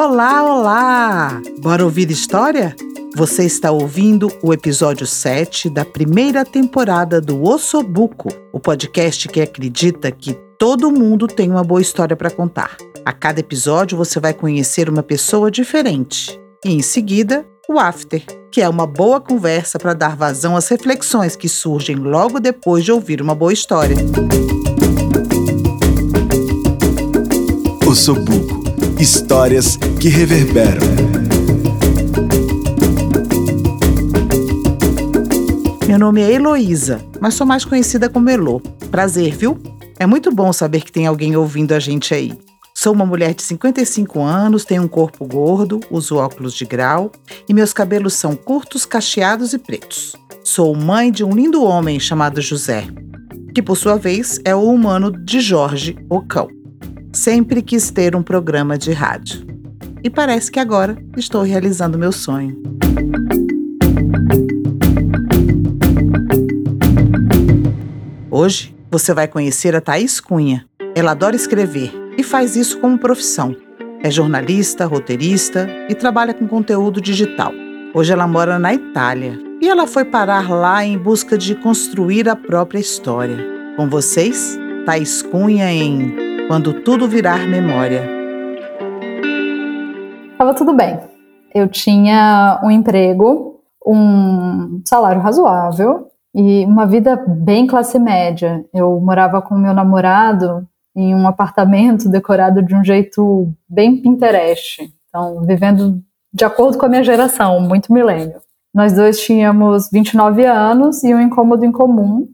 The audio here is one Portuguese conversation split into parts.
Olá, olá! Bora ouvir história? Você está ouvindo o episódio 7 da primeira temporada do Ossobuco, o podcast que acredita que todo mundo tem uma boa história para contar. A cada episódio você vai conhecer uma pessoa diferente. E em seguida, o After, que é uma boa conversa para dar vazão às reflexões que surgem logo depois de ouvir uma boa história. Ossobuco Histórias que reverberam. Meu nome é Heloísa, mas sou mais conhecida como Elo. Prazer, viu? É muito bom saber que tem alguém ouvindo a gente aí. Sou uma mulher de 55 anos, tenho um corpo gordo, uso óculos de grau e meus cabelos são curtos, cacheados e pretos. Sou mãe de um lindo homem chamado José, que por sua vez é o humano de Jorge, o cão. Sempre quis ter um programa de rádio. E parece que agora estou realizando meu sonho. Hoje você vai conhecer a Thaís Cunha. Ela adora escrever e faz isso como profissão. É jornalista, roteirista e trabalha com conteúdo digital. Hoje ela mora na Itália e ela foi parar lá em busca de construir a própria história. Com vocês, Thaís Cunha em Quando Tudo Virar Memória. Estava tudo bem. Eu tinha um emprego, um salário razoável e uma vida bem classe média. Eu morava com meu namorado em um apartamento decorado de um jeito bem Pinterest. Então, vivendo de acordo com a minha geração, muito milênio. Nós dois tínhamos 29 anos e um incômodo em comum,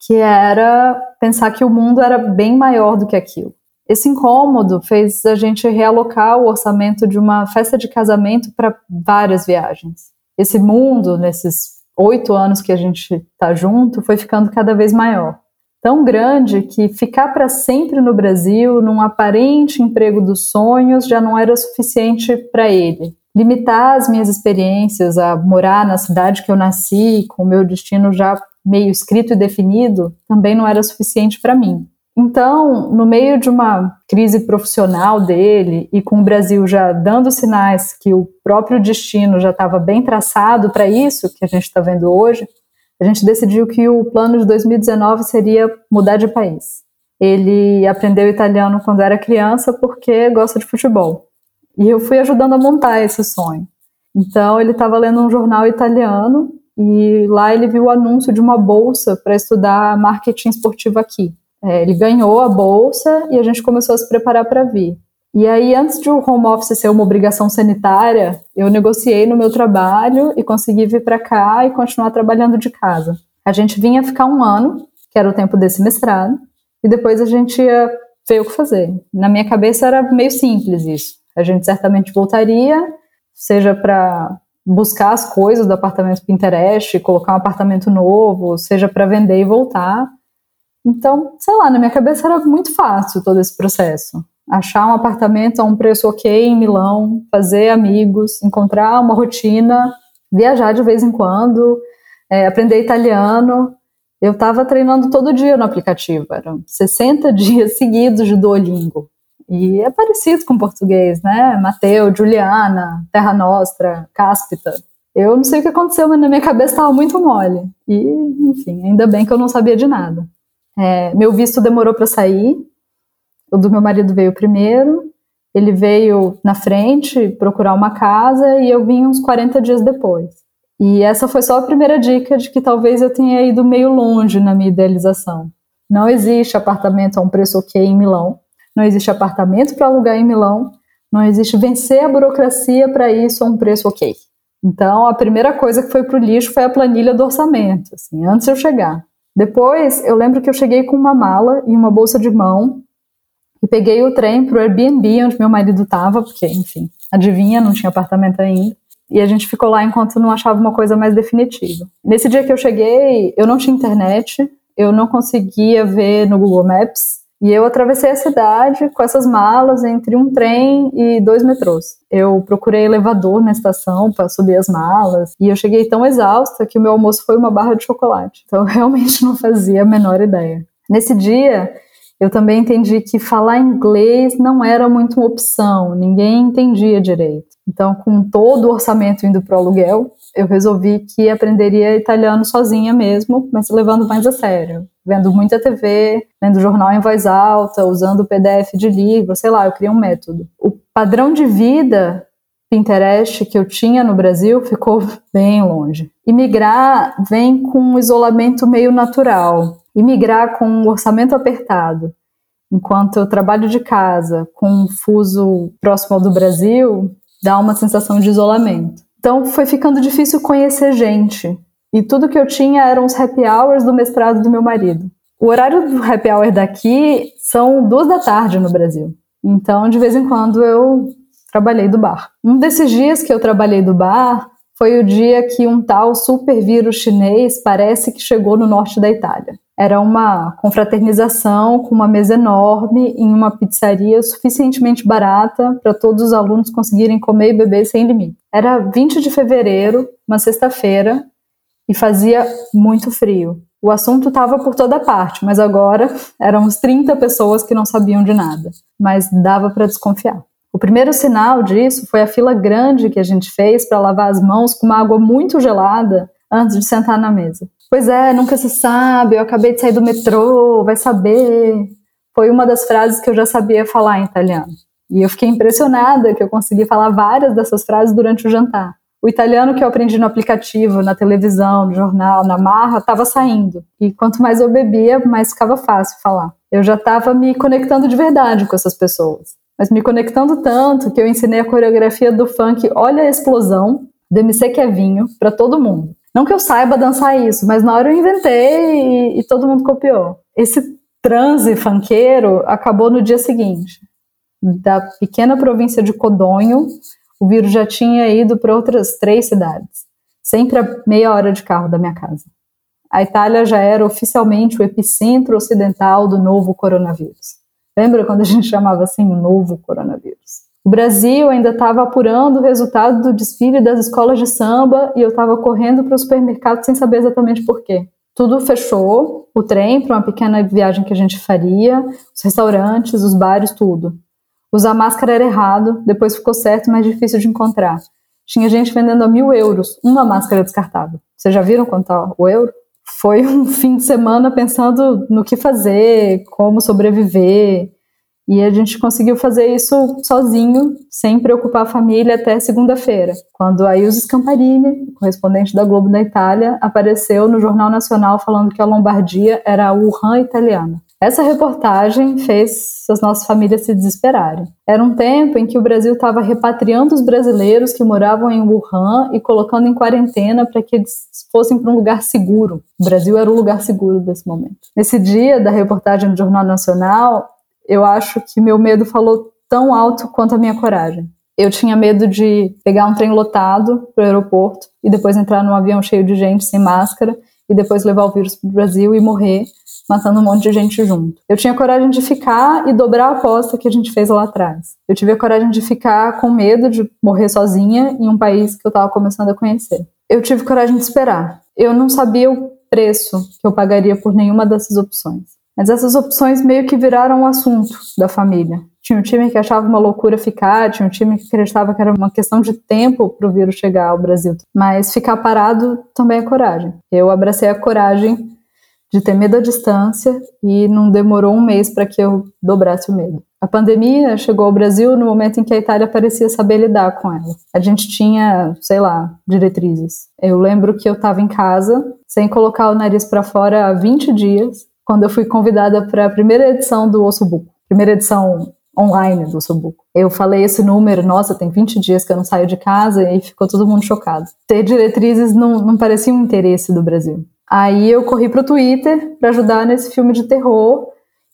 que era pensar que o mundo era bem maior do que aquilo. Esse incômodo fez a gente realocar o orçamento de uma festa de casamento para várias viagens. Esse mundo, nesses oito anos que a gente está junto, foi ficando cada vez maior tão grande que ficar para sempre no Brasil, num aparente emprego dos sonhos, já não era suficiente para ele. Limitar as minhas experiências a morar na cidade que eu nasci, com o meu destino já meio escrito e definido, também não era suficiente para mim. Então, no meio de uma crise profissional dele e com o Brasil já dando sinais que o próprio destino já estava bem traçado para isso que a gente está vendo hoje, a gente decidiu que o plano de 2019 seria mudar de país. Ele aprendeu italiano quando era criança porque gosta de futebol. E eu fui ajudando a montar esse sonho. Então, ele estava lendo um jornal italiano e lá ele viu o anúncio de uma bolsa para estudar marketing esportivo aqui. É, ele ganhou a bolsa e a gente começou a se preparar para vir. E aí, antes de o home office ser uma obrigação sanitária, eu negociei no meu trabalho e consegui vir para cá e continuar trabalhando de casa. A gente vinha ficar um ano, que era o tempo desse mestrado, e depois a gente ia ver o que fazer. Na minha cabeça era meio simples isso. A gente certamente voltaria, seja para buscar as coisas do apartamento Pinterest, colocar um apartamento novo, seja para vender e voltar. Então, sei lá, na minha cabeça era muito fácil todo esse processo achar um apartamento a um preço ok em Milão, fazer amigos, encontrar uma rotina, viajar de vez em quando, é, aprender italiano. Eu estava treinando todo dia no aplicativo, eram 60 dias seguidos de Duolingo. E é parecido com português, né? Mateu, Juliana, Terra Nostra, Cáspita. Eu não sei o que aconteceu, mas na minha cabeça estava muito mole. E, enfim, ainda bem que eu não sabia de nada. É, meu visto demorou para sair, o do meu marido veio primeiro, ele veio na frente procurar uma casa e eu vim uns 40 dias depois. E essa foi só a primeira dica de que talvez eu tenha ido meio longe na minha idealização. Não existe apartamento a um preço ok em Milão, não existe apartamento para alugar em Milão, não existe vencer a burocracia para isso a um preço ok. Então, a primeira coisa que foi para o lixo foi a planilha do orçamento, assim, antes de eu chegar. Depois, eu lembro que eu cheguei com uma mala e uma bolsa de mão e peguei o trem para o Airbnb, onde meu marido estava, porque, enfim, adivinha, não tinha apartamento ainda. E a gente ficou lá enquanto não achava uma coisa mais definitiva. Nesse dia que eu cheguei, eu não tinha internet, eu não conseguia ver no Google Maps, e eu atravessei a cidade com essas malas entre um trem e dois metrôs. Eu procurei elevador na estação para subir as malas e eu cheguei tão exausta que o meu almoço foi uma barra de chocolate. Então eu realmente não fazia a menor ideia. Nesse dia, Eu também entendi que falar inglês não era muito uma opção, ninguém entendia direito. Então, com todo o orçamento indo para o aluguel, eu resolvi que aprenderia italiano sozinha mesmo, mas levando mais a sério. Vendo muita TV, lendo jornal em voz alta, usando PDF de livro, sei lá, eu criei um método. O padrão de vida Pinterest que eu tinha no Brasil ficou bem longe. Imigrar vem com um isolamento meio natural. Imigrar com um orçamento apertado, enquanto eu trabalho de casa com um fuso próximo ao do Brasil, dá uma sensação de isolamento. Então foi ficando difícil conhecer gente. E tudo que eu tinha eram os happy hours do mestrado do meu marido. O horário do happy hour daqui são duas da tarde no Brasil. Então, de vez em quando, eu trabalhei do bar. Um desses dias que eu trabalhei do bar foi o dia que um tal super vírus chinês parece que chegou no norte da Itália. Era uma confraternização com uma mesa enorme em uma pizzaria suficientemente barata para todos os alunos conseguirem comer e beber sem limite. Era 20 de fevereiro, uma sexta-feira, e fazia muito frio. O assunto estava por toda parte, mas agora eram uns 30 pessoas que não sabiam de nada, mas dava para desconfiar. O primeiro sinal disso foi a fila grande que a gente fez para lavar as mãos com uma água muito gelada antes de sentar na mesa. Pois é, nunca se sabe, eu acabei de sair do metrô, vai saber. Foi uma das frases que eu já sabia falar em italiano. E eu fiquei impressionada que eu consegui falar várias dessas frases durante o jantar. O italiano que eu aprendi no aplicativo, na televisão, no jornal, na marra, estava saindo. E quanto mais eu bebia, mais ficava fácil falar. Eu já estava me conectando de verdade com essas pessoas. Mas me conectando tanto que eu ensinei a coreografia do funk Olha a Explosão, do MC Kevinho, para todo mundo. Não que eu saiba dançar isso, mas na hora eu inventei e, e todo mundo copiou. Esse transe funkeiro acabou no dia seguinte. Da pequena província de Codonho, o vírus já tinha ido para outras três cidades, sempre a meia hora de carro da minha casa. A Itália já era oficialmente o epicentro ocidental do novo coronavírus. Lembra quando a gente chamava assim o novo coronavírus? O Brasil ainda estava apurando o resultado do desfile das escolas de samba e eu estava correndo para o supermercado sem saber exatamente por quê. Tudo fechou, o trem para uma pequena viagem que a gente faria, os restaurantes, os bares, tudo. Usar máscara era errado, depois ficou certo, mas difícil de encontrar. Tinha gente vendendo a mil euros uma máscara descartável. Vocês já viram quanto tá o euro? Foi um fim de semana pensando no que fazer, como sobreviver. E a gente conseguiu fazer isso sozinho, sem preocupar a família, até segunda-feira, quando a Ilse Scamparini, correspondente da Globo da Itália, apareceu no Jornal Nacional falando que a Lombardia era a Wuhan italiana. Essa reportagem fez as nossas famílias se desesperarem. Era um tempo em que o Brasil estava repatriando os brasileiros que moravam em Wuhan e colocando em quarentena para que eles fossem para um lugar seguro. O Brasil era o lugar seguro desse momento. Nesse dia da reportagem do Jornal Nacional, eu acho que meu medo falou tão alto quanto a minha coragem. Eu tinha medo de pegar um trem lotado para o aeroporto e depois entrar num avião cheio de gente sem máscara e depois levar o vírus para o Brasil e morrer, matando um monte de gente junto. Eu tinha coragem de ficar e dobrar a aposta que a gente fez lá atrás. Eu tive a coragem de ficar com medo de morrer sozinha em um país que eu estava começando a conhecer. Eu tive coragem de esperar. Eu não sabia o preço que eu pagaria por nenhuma dessas opções. Mas essas opções meio que viraram o um assunto da família. Tinha um time que achava uma loucura ficar, tinha um time que acreditava que era uma questão de tempo para o vírus chegar ao Brasil. Mas ficar parado também é coragem. Eu abracei a coragem de ter medo à distância e não demorou um mês para que eu dobrasse o medo. A pandemia chegou ao Brasil no momento em que a Itália parecia saber lidar com ela. A gente tinha, sei lá, diretrizes. Eu lembro que eu estava em casa, sem colocar o nariz para fora há 20 dias, quando eu fui convidada para a primeira edição do Ossobuco, primeira edição online do Ossobuco. Eu falei esse número, nossa, tem 20 dias que eu não saio de casa e ficou todo mundo chocado. Ter diretrizes não, não parecia um interesse do Brasil. Aí eu corri para o Twitter para ajudar nesse filme de terror,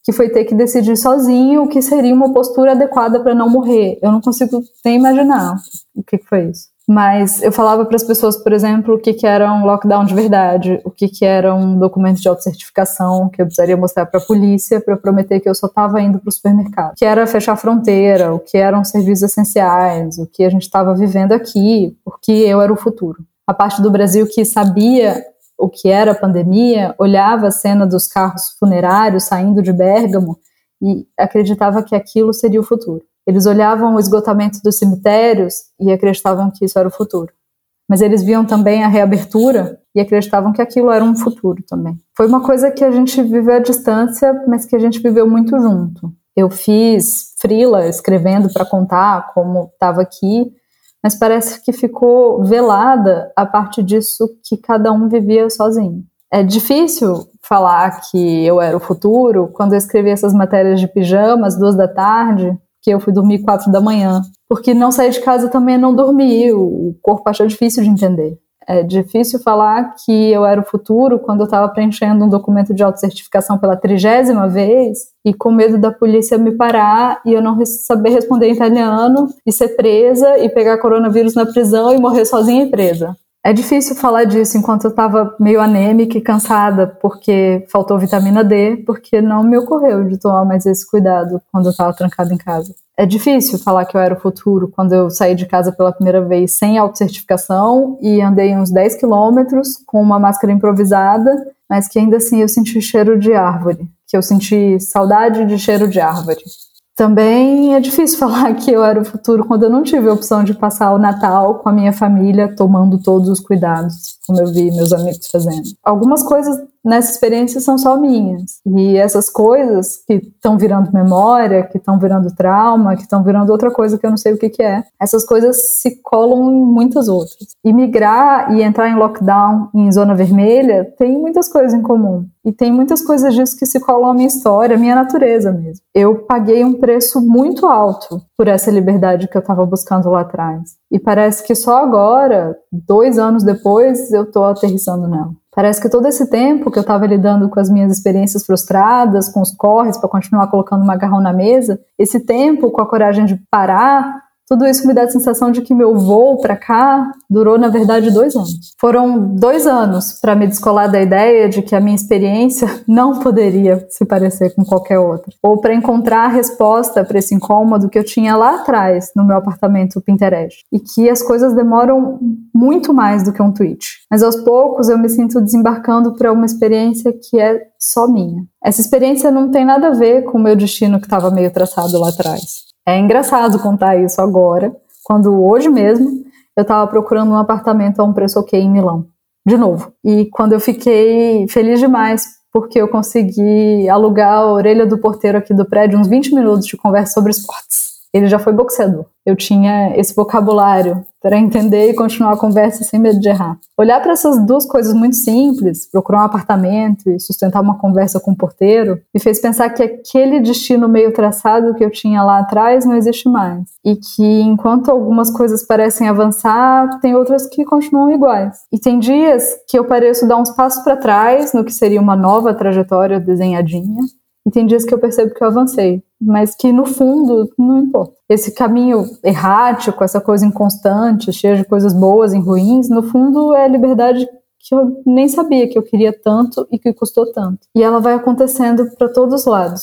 que foi ter que decidir sozinho o que seria uma postura adequada para não morrer. Eu não consigo nem imaginar o que, que foi isso. Mas eu falava para as pessoas, por exemplo, o que, que era um lockdown de verdade, o que, que era um documento de autocertificação que eu precisaria mostrar para a polícia para prometer que eu só estava indo para o supermercado, o que era fechar a fronteira, o que eram serviços essenciais, o que a gente estava vivendo aqui, porque eu era o futuro. A parte do Brasil que sabia o que era a pandemia, olhava a cena dos carros funerários saindo de Bérgamo e acreditava que aquilo seria o futuro. Eles olhavam o esgotamento dos cemitérios e acreditavam que isso era o futuro. Mas eles viam também a reabertura e acreditavam que aquilo era um futuro também. Foi uma coisa que a gente viveu à distância, mas que a gente viveu muito junto. Eu fiz frila escrevendo para contar como estava aqui, mas parece que ficou velada a parte disso que cada um vivia sozinho. É difícil falar que eu era o futuro quando eu escrevi essas matérias de pijama às duas da tarde, que eu fui dormir quatro da manhã, porque não sair de casa também não dormi, o corpo achou difícil de entender. É difícil falar que eu era o futuro quando eu estava preenchendo um documento de autocertificação pela trigésima vez e com medo da polícia me parar e eu não saber responder em italiano e ser presa e pegar coronavírus na prisão e morrer sozinha e presa. É difícil falar disso enquanto eu estava meio anêmica e cansada, porque faltou vitamina D, porque não me ocorreu de tomar mais esse cuidado quando eu estava trancada em casa. É difícil falar que eu era o futuro quando eu saí de casa pela primeira vez sem autocertificação e andei uns 10 quilômetros com uma máscara improvisada, mas que ainda assim eu senti cheiro de árvore, que eu senti saudade de cheiro de árvore. Também é difícil falar que eu era o futuro quando eu não tive a opção de passar o Natal com a minha família, tomando todos os cuidados, como eu vi meus amigos fazendo. Algumas coisas nessa experiência são só minhas. E essas coisas que estão virando memória, que estão virando trauma, que estão virando outra coisa que eu não sei o que, que é, essas coisas se colam em muitas outras. E migrar e entrar em lockdown em zona vermelha tem muitas coisas em comum. E tem muitas coisas disso que se colam à minha história, à minha natureza mesmo. Eu paguei um preço muito alto por essa liberdade que eu estava buscando lá atrás. E parece que só agora, dois anos depois, eu estou aterrissando nela. Parece que todo esse tempo que eu estava lidando com as minhas experiências frustradas, com os corres para continuar colocando macarrão na mesa, esse tempo com a coragem de parar, tudo isso me dá a sensação de que meu voo para cá durou, na verdade, dois anos. Foram dois anos para me descolar da ideia de que a minha experiência não poderia se parecer com qualquer outra, ou para encontrar a resposta para esse incômodo que eu tinha lá atrás no meu apartamento Pinterest, e que as coisas demoram muito mais do que um tweet. Mas aos poucos eu me sinto desembarcando para uma experiência que é só minha. Essa experiência não tem nada a ver com o meu destino que estava meio traçado lá atrás. É engraçado contar isso agora, quando hoje mesmo eu estava procurando um apartamento a um preço ok em Milão, de novo. E quando eu fiquei feliz demais porque eu consegui alugar a orelha do porteiro aqui do prédio uns 20 minutos de conversa sobre esportes. Ele já foi boxeador. Eu tinha esse vocabulário para entender e continuar a conversa sem medo de errar. Olhar para essas duas coisas muito simples, procurar um apartamento e sustentar uma conversa com o porteiro, me fez pensar que aquele destino meio traçado que eu tinha lá atrás não existe mais. E que enquanto algumas coisas parecem avançar, tem outras que continuam iguais. E tem dias que eu pareço dar uns passos para trás no que seria uma nova trajetória desenhadinha, e tem dias que eu percebo que eu avancei, mas que no fundo não importa. Esse caminho errático, essa coisa inconstante, cheia de coisas boas e ruins, no fundo é a liberdade que eu nem sabia que eu queria tanto e que custou tanto. E ela vai acontecendo para todos os lados,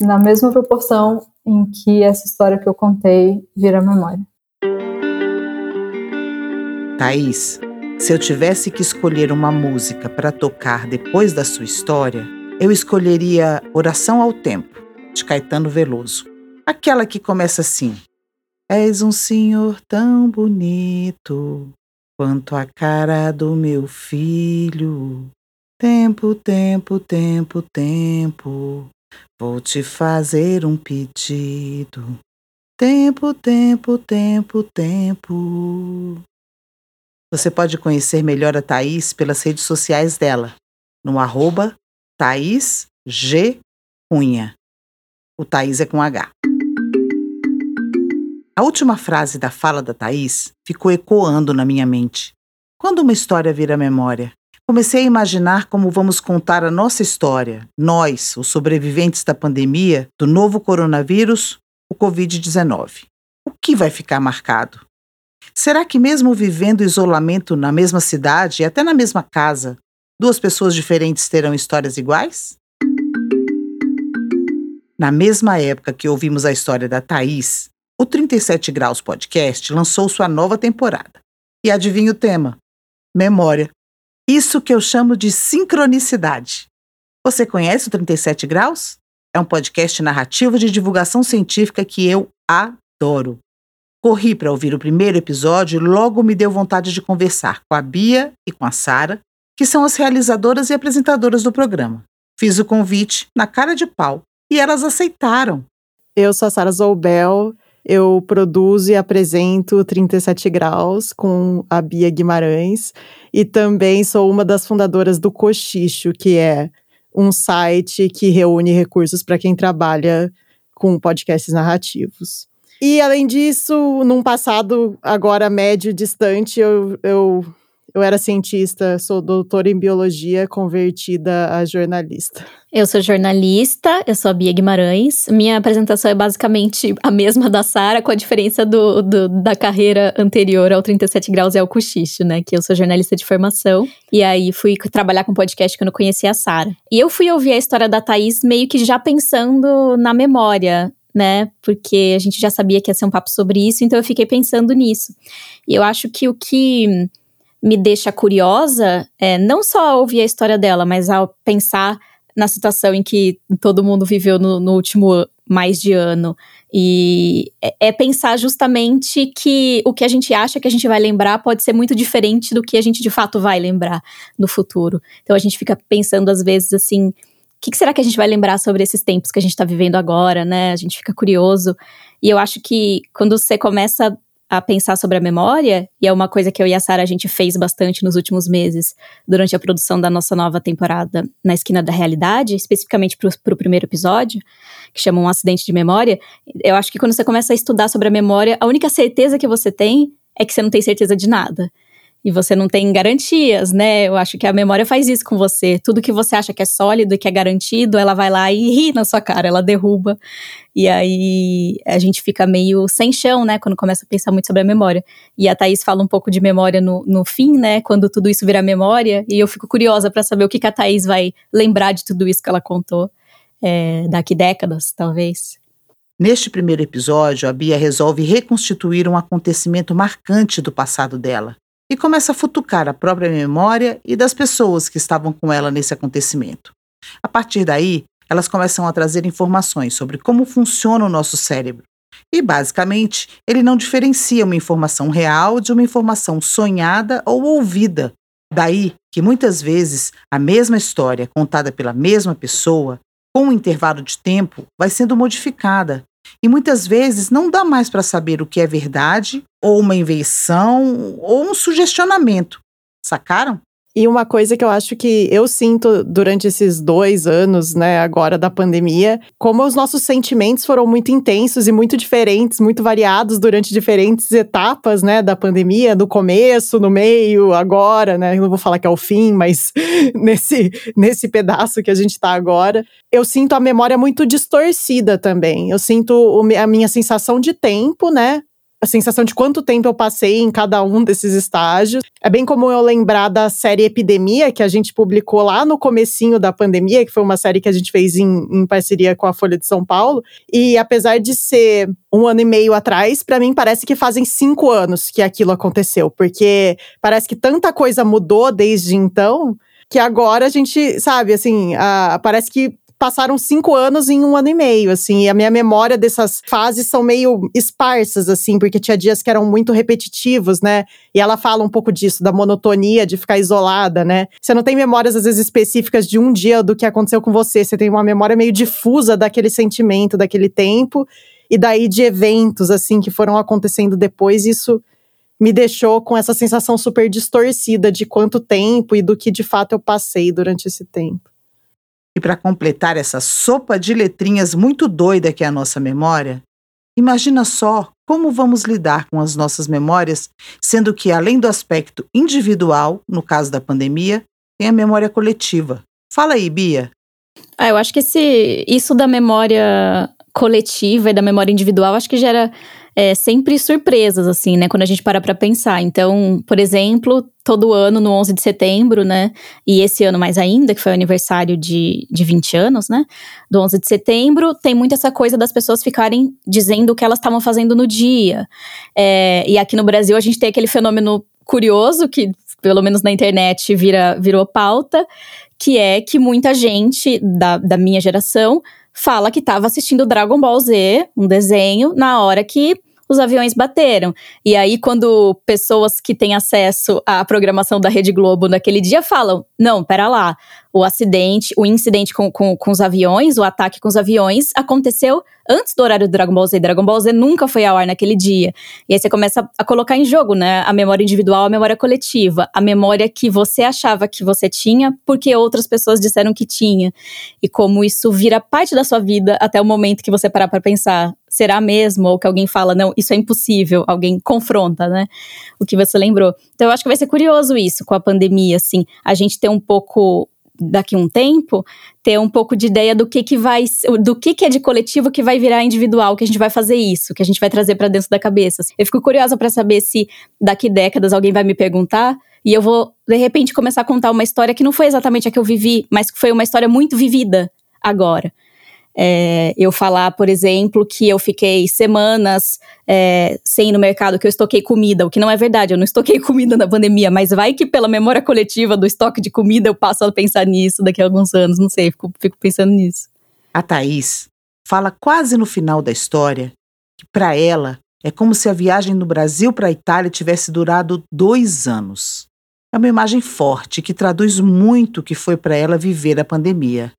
na mesma proporção em que essa história que eu contei vira memória. Thaís, se eu tivesse que escolher uma música para tocar depois da sua história, eu escolheria Oração ao Tempo, de Caetano Veloso. Aquela que começa assim: És um senhor tão bonito quanto a cara do meu filho. Tempo, tempo, tempo, tempo, vou te fazer um pedido. Tempo, tempo, tempo, tempo. Você pode conhecer melhor a Thaís pelas redes sociais dela, no arroba Thaís G. Cunha. O Thaís é com H. A última frase da fala da Thaís ficou ecoando na minha mente. Quando uma história vira memória, comecei a imaginar como vamos contar a nossa história, nós, os sobreviventes da pandemia, do novo coronavírus, o Covid-19. O que vai ficar marcado? Será que, mesmo vivendo isolamento na mesma cidade e até na mesma casa, Duas pessoas diferentes terão histórias iguais? Na mesma época que ouvimos a história da Thaís, o 37 Graus Podcast lançou sua nova temporada. E adivinha o tema? Memória. Isso que eu chamo de sincronicidade. Você conhece o 37 Graus? é um podcast narrativo de divulgação científica que eu adoro. Corri para ouvir o primeiro episódio e logo me deu vontade de conversar com a Bia e com a Sara, que são as realizadoras e apresentadoras do programa. Fiz o convite na cara de pau e elas aceitaram. Eu sou a Sara Zoubel, eu produzo e apresento 37 Graus com a Bia Guimarães e também sou uma das fundadoras do Cochicho, que é um site que reúne recursos para quem trabalha com podcasts narrativos. E além disso, num passado agora médio distante, eu, eu eu era cientista, sou doutora em biologia, convertida a jornalista. Eu sou jornalista, eu sou a Bia Guimarães. Minha apresentação é basicamente a mesma da Sara, com a diferença do, do, da carreira anterior ao 37 Graus e ao Cochicho, né? Que eu sou jornalista de formação. E aí fui trabalhar com podcast quando conheci a Sara. E eu fui ouvir a história da Thaís meio que já pensando na memória, né? Porque a gente já sabia que ia ser um papo sobre isso, então eu fiquei pensando nisso. E eu acho que o que me deixa curiosa é não só ouvir a história dela, mas ao pensar na situação em que todo mundo viveu no, no último mais de ano. E é, é, pensar justamente que o que a gente acha que a gente vai lembrar pode ser muito diferente do que a gente de fato vai lembrar no futuro. Então a gente fica pensando às vezes assim. O que, que será que a gente vai lembrar sobre esses tempos que a gente está vivendo agora, né? A gente fica curioso. E eu acho que quando você começa a pensar sobre a memória, e é uma coisa que eu e a Sara a gente fez bastante nos últimos meses, durante a produção da nossa nova temporada na Esquina da Realidade, especificamente para o primeiro episódio, que chama Um Acidente de Memória. Eu acho que quando você começa a estudar sobre a memória, a única certeza que você tem é que você não tem certeza de nada e você não tem garantias, né? Eu acho que a memória faz isso com você. Tudo que você acha que é sólido e que é garantido, ela vai lá e ri na sua cara, ela derruba. E aí a gente fica meio sem chão, né? Quando começa a pensar muito sobre a memória. E a Thaís fala um pouco de memória no, no fim, né? Quando tudo isso virar memória. E eu fico curiosa para saber o que, que a Thaís vai lembrar de tudo isso que ela contou é, daqui décadas, talvez. Neste primeiro episódio, a Bia resolve reconstituir um acontecimento marcante do passado dela e começa a futucar a própria memória e das pessoas que estavam com ela nesse acontecimento. A partir daí, elas começam a trazer informações sobre como funciona o nosso cérebro. E, basicamente, ele não diferencia uma informação real de uma informação sonhada ou ouvida. Daí que muitas vezes a mesma história contada pela mesma pessoa, com um intervalo de tempo, vai sendo modificada e muitas vezes não dá mais para saber o que é verdade, ou uma invenção, ou um sugestionamento. Sacaram? E uma coisa que eu acho que eu sinto durante esses dois anos, né, agora da pandemia, como os nossos sentimentos foram muito intensos e muito diferentes, muito variados durante diferentes etapas, né, da pandemia, no começo, no meio, agora, né, eu não vou falar que é o fim, mas nesse, nesse pedaço que a gente tá agora, eu sinto a memória muito distorcida também. Eu sinto a minha sensação de tempo, né, a sensação de quanto tempo eu passei em cada um desses estágios. É bem comum eu lembrar da série Epidemia, que a gente publicou lá no comecinho da pandemia, que foi uma série que a gente fez em, em parceria com a Folha de São Paulo. E apesar de ser um ano e meio atrás, para mim parece que fazem cinco anos que aquilo aconteceu, porque parece que tanta coisa mudou desde então que agora a gente, sabe, assim, a, parece que passaram cinco anos em um ano e meio, assim, e a minha memória dessas fases são meio esparsas, assim, porque tinha dias que eram muito repetitivos, né? E ela fala um pouco disso, da monotonia, de ficar isolada, né? Você não tem memórias, às vezes, específicas de um dia do que aconteceu com você, você tem uma memória meio difusa daquele sentimento, daquele tempo, e daí de eventos, assim, que foram acontecendo depois, isso me deixou com essa sensação super distorcida de quanto tempo e do que de fato eu passei durante esse tempo. E para completar essa sopa de letrinhas muito doida que é a nossa memória, imagina só como vamos lidar com as nossas memórias, sendo que, além do aspecto individual, no caso da pandemia, tem a memória coletiva. Fala aí, Bia. Ah, eu acho que esse, isso da memória coletiva e da memória individual, acho que gera é, sempre surpresas, assim, né? Quando a gente para pra pensar. Então, por exemplo, todo ano, no 11 de setembro, né? E esse ano mais ainda, que foi o aniversário de, de 20 anos, né? Do 11 de setembro, tem muito essa coisa das pessoas ficarem dizendo o que elas estavam fazendo no dia. É, e aqui no Brasil, a gente tem aquele fenômeno curioso que pelo menos na internet vira, virou pauta, que é que muita gente da, da minha geração fala que estava assistindo Dragon Ball Z, um desenho, na hora que os aviões bateram. E aí, quando pessoas que têm acesso à programação da Rede Globo naquele dia falam: não, pera lá, o acidente, o incidente com, com, com os aviões, o ataque com os aviões, aconteceu antes do horário do Dragon Ball Z. Dragon Ball Z nunca foi ao ar naquele dia. E aí você começa a colocar em jogo, né? A memória individual, a memória coletiva, a memória que você achava que você tinha porque outras pessoas disseram que tinha. E como isso vira parte da sua vida até o momento que você parar para pensar, será mesmo? Ou que alguém fala, não, isso é impossível, alguém confronta, né? O que você lembrou. Então eu acho que vai ser curioso isso com a pandemia, assim, a gente ter um pouco daqui um tempo, ter um pouco de ideia do que que vai, do que que é de coletivo que vai virar individual, que a gente vai fazer isso, que a gente vai trazer para dentro da cabeça. Eu fico curiosa para saber se daqui décadas alguém vai me perguntar e eu vou de repente começar a contar uma história que não foi exatamente a que eu vivi, mas que foi uma história muito vivida agora. É, eu falar, por exemplo, que eu fiquei semanas é, sem ir no mercado, que eu estoquei comida, o que não é verdade, eu não estoquei comida na pandemia, mas vai que pela memória coletiva do estoque de comida eu passo a pensar nisso daqui a alguns anos, não sei, fico, fico pensando nisso. A Thaís fala quase no final da história que para ela é como se a viagem do Brasil para a Itália tivesse durado dois anos. É uma imagem forte que traduz muito o que foi para ela viver a pandemia.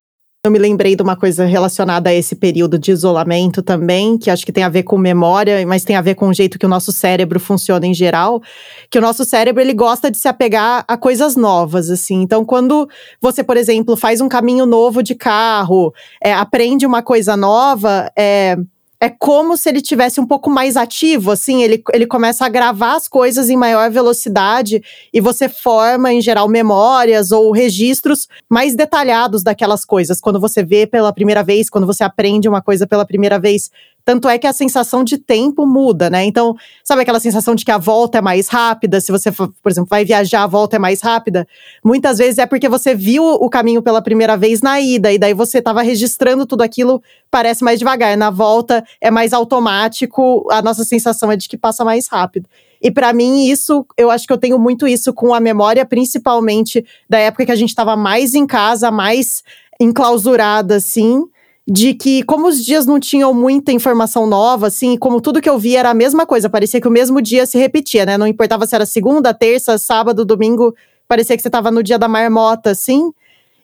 Eu me lembrei de uma coisa relacionada a esse período de isolamento também, que acho que tem a ver com memória, mas tem a ver com o jeito que o nosso cérebro funciona em geral, que o nosso cérebro ele gosta de se apegar a coisas novas, assim. Então, quando você, por exemplo, faz um caminho novo de carro, é, aprende uma coisa nova, é, é como se ele tivesse um pouco mais ativo, assim, ele, ele começa a gravar as coisas em maior velocidade e você forma, em geral, memórias ou registros mais detalhados daquelas coisas. Quando você vê pela primeira vez, quando você aprende uma coisa pela primeira vez, tanto é que a sensação de tempo muda, né? Então, sabe aquela sensação de que a volta é mais rápida? Se você, por exemplo, vai viajar, a volta é mais rápida. Muitas vezes é porque você viu o caminho pela primeira vez na ida, e daí você estava registrando tudo aquilo, parece mais devagar. Na volta é mais automático, a nossa sensação é de que passa mais rápido. E para mim, isso, eu acho que eu tenho muito isso com a memória, principalmente da época que a gente estava mais em casa, mais enclausurada, assim de que, como os dias não tinham muita informação nova, assim, como tudo que eu via era a mesma coisa, parecia que o mesmo dia se repetia, né? Não importava se era segunda, terça, sábado, domingo, parecia que você estava no dia da marmota, assim.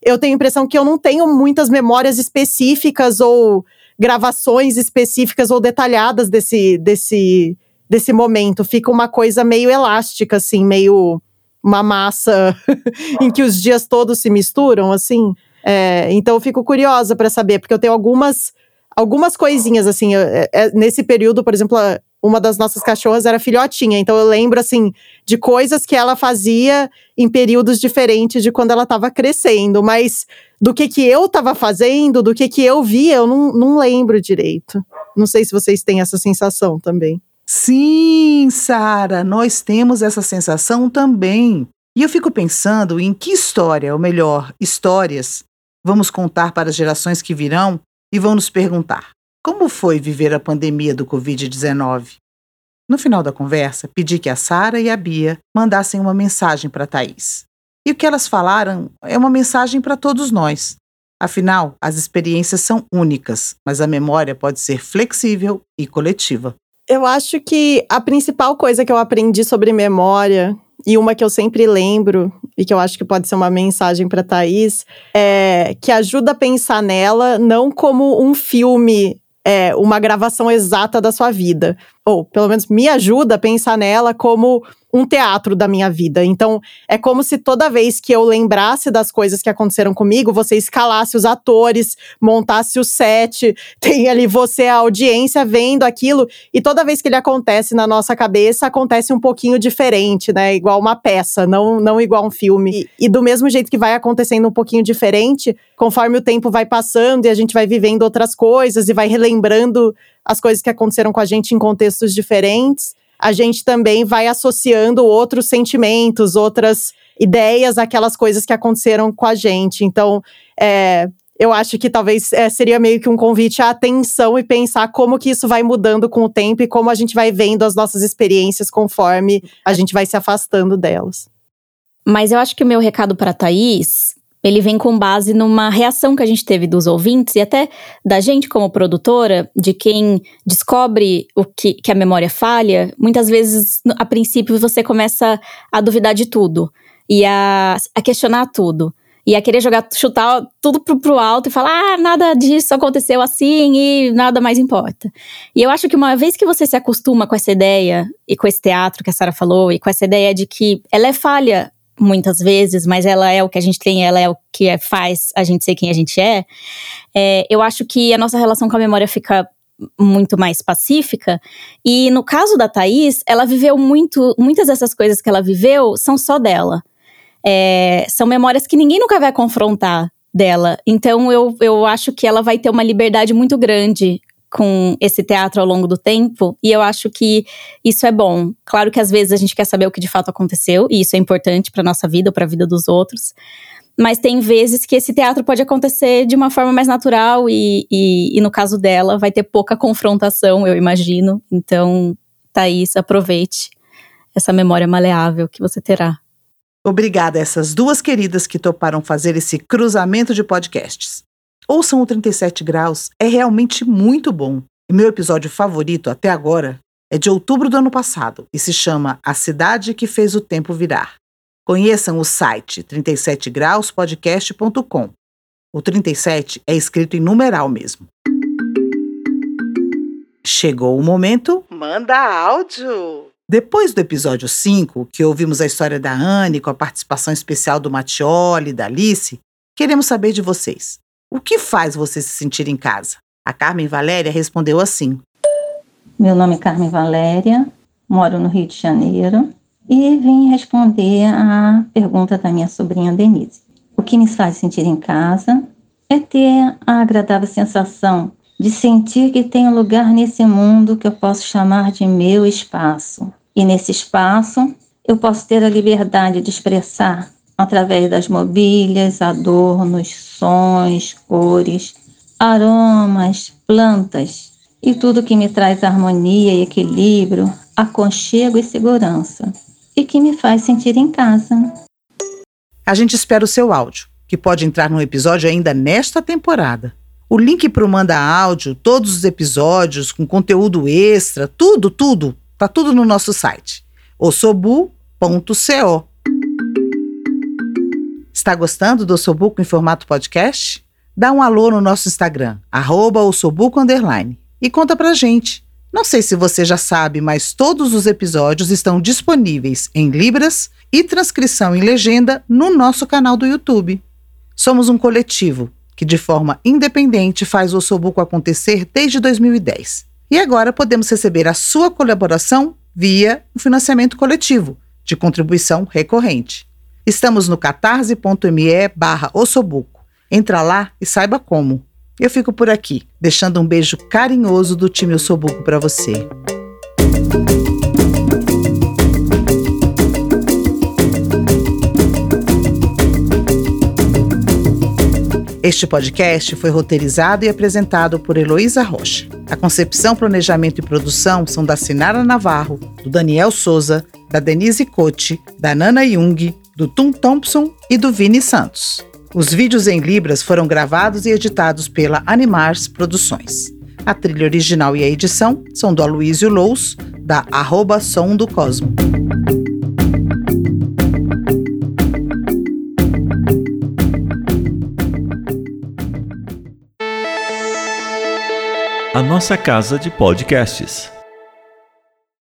Eu tenho a impressão que eu não tenho muitas memórias específicas ou gravações específicas ou detalhadas desse, desse, desse momento. Fica uma coisa meio elástica, assim, meio uma massa em que os dias todos se misturam, assim. É, então eu fico curiosa para saber, porque eu tenho algumas algumas coisinhas assim, é, é, nesse período, por exemplo, uma das nossas cachorras era filhotinha, então eu lembro assim de coisas que ela fazia em períodos diferentes de quando ela estava crescendo, mas do que que eu estava fazendo, do que que eu via, eu não, não lembro direito. Não sei se vocês têm essa sensação também. Sim, Sara, nós temos essa sensação também. E eu fico pensando em que história, ou melhor, histórias, Vamos contar para as gerações que virão e vão nos perguntar: como foi viver a pandemia do Covid-19? No final da conversa, pedi que a Sara e a Bia mandassem uma mensagem para Thaís. E o que elas falaram é uma mensagem para todos nós. Afinal, as experiências são únicas, mas a memória pode ser flexível e coletiva. Eu acho que a principal coisa que eu aprendi sobre memória e uma que eu sempre lembro e que eu acho que pode ser uma mensagem para Thaís é que ajuda a pensar nela não como um filme, é, uma gravação exata da sua vida, ou pelo menos me ajuda a pensar nela como um teatro da minha vida. Então, é como se toda vez que eu lembrasse das coisas que aconteceram comigo, você escalasse os atores, montasse o set, tem ali você, a audiência, vendo aquilo, e toda vez que ele acontece na nossa cabeça, acontece um pouquinho diferente, né? Igual uma peça, não, não igual um filme. E, e do mesmo jeito que vai acontecendo um pouquinho diferente, conforme o tempo vai passando e a gente vai vivendo outras coisas e vai relembrando as coisas que aconteceram com a gente em contextos diferentes a gente também vai associando outros sentimentos, outras ideias, aquelas coisas que aconteceram com a gente. Então, é, eu acho que talvez é, seria meio que um convite à atenção e pensar como que isso vai mudando com o tempo e como a gente vai vendo as nossas experiências conforme a gente vai se afastando delas. Mas eu acho que o meu recado para Thaís ele vem com base numa reação que a gente teve dos ouvintes e até da gente como produtora, de quem descobre o que, que a memória falha. Muitas vezes, a princípio, você começa a duvidar de tudo e a, a questionar tudo e a querer jogar, chutar tudo pro, pro alto e falar, ah, nada disso aconteceu assim e nada mais importa. E eu acho que uma vez que você se acostuma com essa ideia e com esse teatro que a Sara falou e com essa ideia de que ela é falha muitas vezes, mas ela é o que a gente tem, ela é o que é, faz a gente ser quem a gente é, é, eu acho que a nossa relação com a memória fica muito mais pacífica. E no caso da Thaís, ela viveu muito, muitas dessas coisas que ela viveu são só dela é, são memórias que ninguém nunca vai confrontar dela. Então eu, eu acho que ela vai ter uma liberdade muito grande com esse teatro ao longo do tempo, e eu acho que isso é bom. Claro que às vezes a gente quer saber o que de fato aconteceu, e isso é importante para nossa vida, para a vida dos outros. Mas tem vezes que esse teatro pode acontecer de uma forma mais natural, e, e, e no caso dela, vai ter pouca confrontação, eu imagino. Então, Thaís, aproveite essa memória maleável que você terá. Obrigada a essas duas queridas que toparam fazer esse cruzamento de podcasts. Ouçam o 37 Graus, é realmente muito bom. E meu episódio favorito até agora é de outubro do ano passado e se chama A Cidade que Fez o Tempo Virar. Conheçam o site 37grauspodcast.com. O 37 é escrito em numeral mesmo. Chegou o momento. Manda áudio! Depois do episódio 5, que ouvimos a história da Anne com a participação especial do Matioli e da Alice, queremos saber de vocês. O que faz você se sentir em casa? A Carmen Valéria respondeu assim: Meu nome é Carmen Valéria, moro no Rio de Janeiro e vim responder à pergunta da minha sobrinha Denise. O que me faz sentir em casa é ter a agradável sensação de sentir que tem um lugar nesse mundo que eu posso chamar de meu espaço. E nesse espaço eu posso ter a liberdade de expressar através das mobílias, adornos, sons, cores, aromas, plantas e tudo que me traz harmonia e equilíbrio, aconchego e segurança e que me faz sentir em casa. A gente espera o seu áudio, que pode entrar no episódio ainda nesta temporada. O link para o Manda Áudio, todos os episódios com conteúdo extra, tudo, tudo, tá tudo no nosso site, osobu.co. Está gostando do Ossobuco em formato podcast? Dá um alô no nosso Instagram, arroba ossobuco, e conta pra gente. Não sei se você já sabe, mas todos os episódios estão disponíveis em Libras e transcrição em legenda no nosso canal do YouTube. Somos um coletivo que de forma independente faz o Osobuco acontecer desde 2010. E agora podemos receber a sua colaboração via o financiamento coletivo, de contribuição recorrente. Estamos no catarse.me barra ossobuco. Entra lá e saiba como. Eu fico por aqui, deixando um beijo carinhoso do time Ossobuco para você. Este podcast foi roteirizado e apresentado por Heloísa Rocha. A concepção, planejamento e produção são da Sinara Navarro, do Daniel Souza, da Denise Cote, da Nana Jung, do Tum Thompson e do Vini Santos. Os vídeos em Libras foram gravados e editados pela Animars Produções. A trilha original e a edição são do Aloysio Lous, da arroba Som do Cosmo. a nossa casa de podcasts.